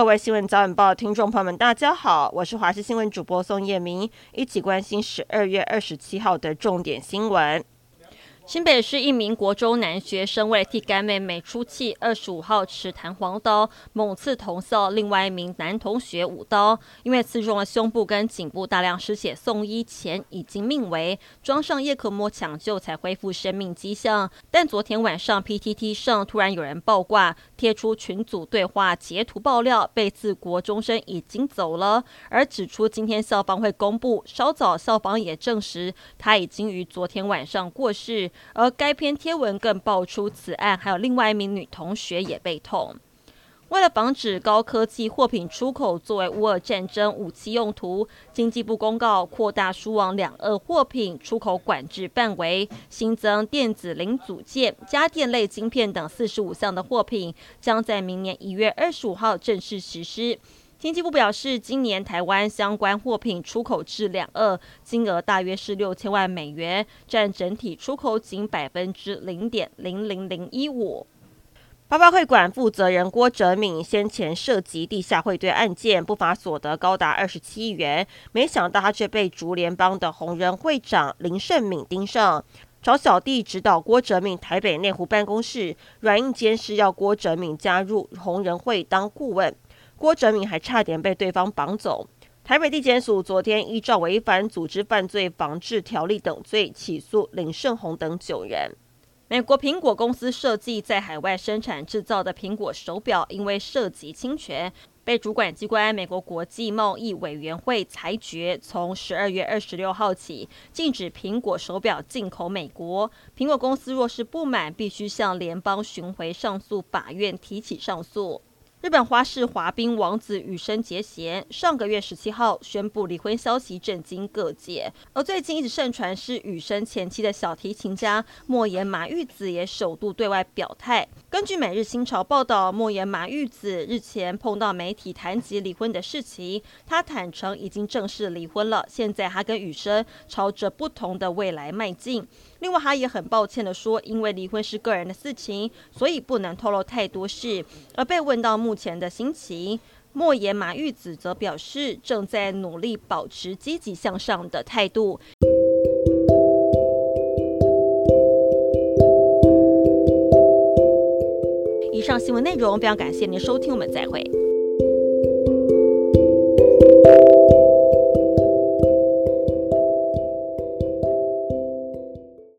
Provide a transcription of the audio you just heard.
各位新闻早晚报听众朋友们，大家好，我是华视新闻主播宋叶明，一起关心十二月二十七号的重点新闻。新北市一名国中男学生为了替干妹妹出气，二十五号持弹簧刀猛刺同校另外一名男同学五刀，因为刺中了胸部跟颈部，大量失血，送医前已经命危，装上叶克膜抢救才恢复生命迹象。但昨天晚上 PTT 上突然有人爆挂，贴出群组对话截图爆料，被刺国中生已经走了，而指出今天校方会公布。稍早校方也证实他已经于昨天晚上过世。而该篇贴文更爆出此案还有另外一名女同学也被捅。为了防止高科技货品出口作为乌俄战争武器用途，经济部公告扩大输往两俄货品出口管制范围，新增电子零组件、家电类晶片等四十五项的货品，将在明年一月二十五号正式实施。经济部表示，今年台湾相关货品出口至两俄金额大约是六千万美元，占整体出口仅百分之零点零零零一五。八八会馆负责人郭哲敏先前涉及地下汇兑案件，不法所得高达二十七亿元，没想到他却被竹联帮的红人会长林胜敏盯上，找小弟指导郭哲敏台北内湖办公室软硬兼施，要郭哲敏加入红人会当顾问。郭哲敏还差点被对方绑走。台北地检署昨天依照违反组织犯罪防治条例等罪起诉林胜宏等九人。美国苹果公司设计在海外生产制造的苹果手表，因为涉及侵权，被主管机关美国国际贸易委员会裁决，从十二月二十六号起禁止苹果手表进口美国。苹果公司若是不满，必须向联邦巡回上诉法院提起上诉。日本花式滑冰王子羽生结弦上个月十七号宣布离婚消息震惊各界，而最近一直盛传是羽生前妻的小提琴家莫言马玉子也首度对外表态。根据每日新潮报道，莫言马玉子日前碰到媒体谈及离婚的事情，他坦承已经正式离婚了，现在他跟羽生朝着不同的未来迈进。另外，他也很抱歉地说，因为离婚是个人的事情，所以不能透露太多事。而被问到目目前的心情，莫言马玉子则表示正在努力保持积极向上的态度。以上新闻内容非常感谢您收听，我们再会。